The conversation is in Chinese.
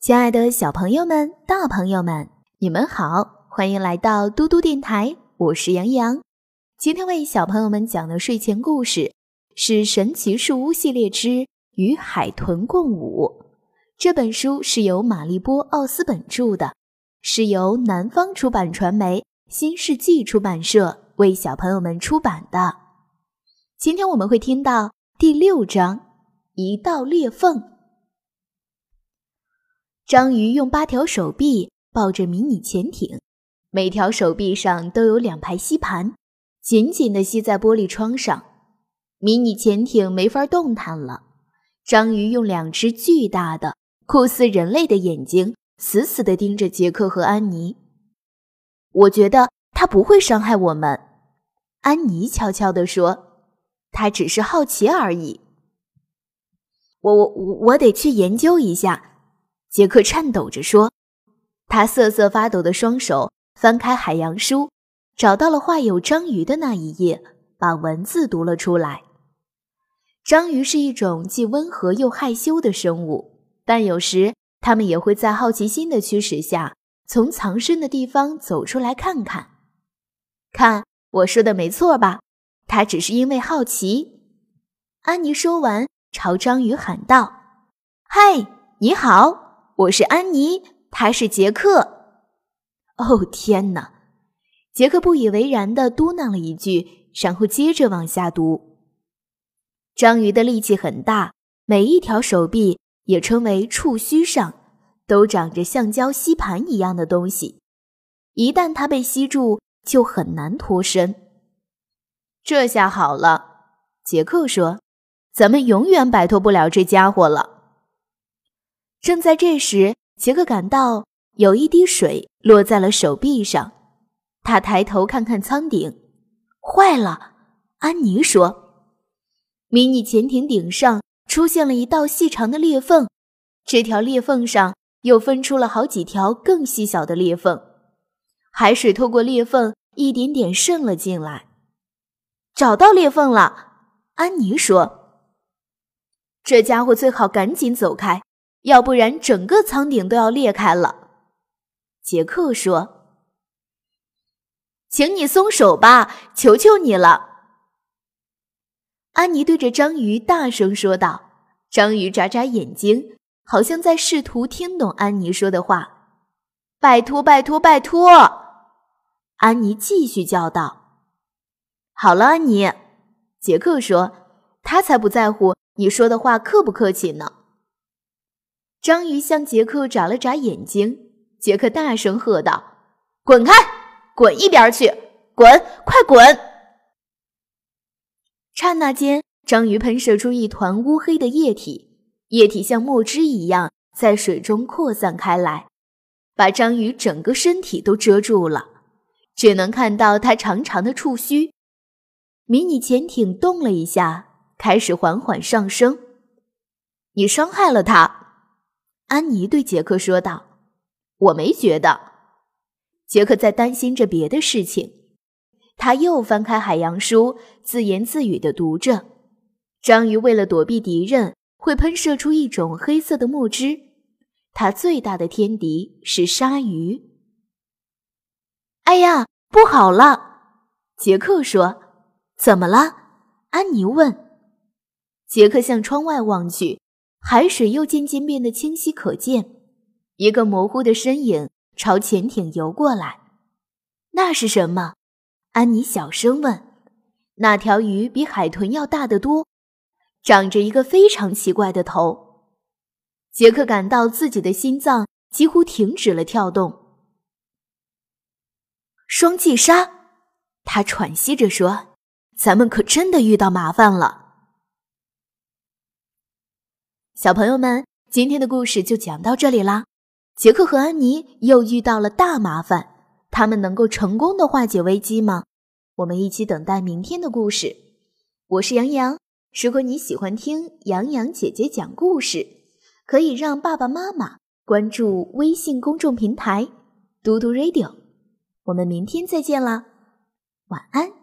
亲爱的小朋友们、大朋友们，你们好，欢迎来到嘟嘟电台，我是杨洋。今天为小朋友们讲的睡前故事是《神奇树屋系列之与海豚共舞》。这本书是由玛丽波·奥斯本著的，是由南方出版传媒新世纪出版社为小朋友们出版的。今天我们会听到第六章。一道裂缝。章鱼用八条手臂抱着迷你潜艇，每条手臂上都有两排吸盘，紧紧地吸在玻璃窗上。迷你潜艇没法动弹了。章鱼用两只巨大的、酷似人类的眼睛，死死地盯着杰克和安妮。我觉得他不会伤害我们，安妮悄悄地说：“他只是好奇而已。”我我我得去研究一下，杰克颤抖着说。他瑟瑟发抖的双手翻开海洋书，找到了画有章鱼的那一页，把文字读了出来。章鱼是一种既温和又害羞的生物，但有时它们也会在好奇心的驱使下，从藏身的地方走出来看看。看，我说的没错吧？它只是因为好奇。安妮说完。朝章鱼喊道：“嗨，你好，我是安妮，他是杰克。”哦，天哪！杰克不以为然地嘟囔了一句，然后接着往下读：“章鱼的力气很大，每一条手臂也称为触须上都长着橡胶吸盘一样的东西，一旦它被吸住，就很难脱身。”这下好了，杰克说。咱们永远摆脱不了这家伙了。正在这时，杰克感到有一滴水落在了手臂上，他抬头看看舱顶，坏了！安妮说：“迷你潜艇顶上出现了一道细长的裂缝，这条裂缝上又分出了好几条更细小的裂缝，海水透过裂缝一点点渗了进来。找到裂缝了，安妮说。”这家伙最好赶紧走开，要不然整个舱顶都要裂开了。”杰克说，“请你松手吧，求求你了。”安妮对着章鱼大声说道。章鱼眨眨眼睛，好像在试图听懂安妮说的话。“拜托，拜托，拜托！”安妮继续叫道。“好了，安妮。”杰克说，“他才不在乎。”你说的话客不客气呢？章鱼向杰克眨了眨眼睛。杰克大声喝道：“滚开！滚一边去！滚！快滚！”刹那间，章鱼喷射出一团乌黑的液体，液体像墨汁一样在水中扩散开来，把章鱼整个身体都遮住了，只能看到它长长的触须。迷你潜艇动了一下。开始缓缓上升。你伤害了他，安妮对杰克说道。我没觉得。杰克在担心着别的事情。他又翻开海洋书，自言自语地读着：章鱼为了躲避敌人，会喷射出一种黑色的墨汁。它最大的天敌是鲨鱼。哎呀，不好了！杰克说。怎么了？安妮问。杰克向窗外望去，海水又渐渐变得清晰可见。一个模糊的身影朝潜艇游过来。那是什么？安妮小声问。那条鱼比海豚要大得多，长着一个非常奇怪的头。杰克感到自己的心脏几乎停止了跳动。双髻鲨，他喘息着说：“咱们可真的遇到麻烦了。”小朋友们，今天的故事就讲到这里啦。杰克和安妮又遇到了大麻烦，他们能够成功的化解危机吗？我们一起等待明天的故事。我是杨洋，如果你喜欢听杨洋姐姐讲故事，可以让爸爸妈妈关注微信公众平台“嘟嘟 radio”。我们明天再见啦，晚安。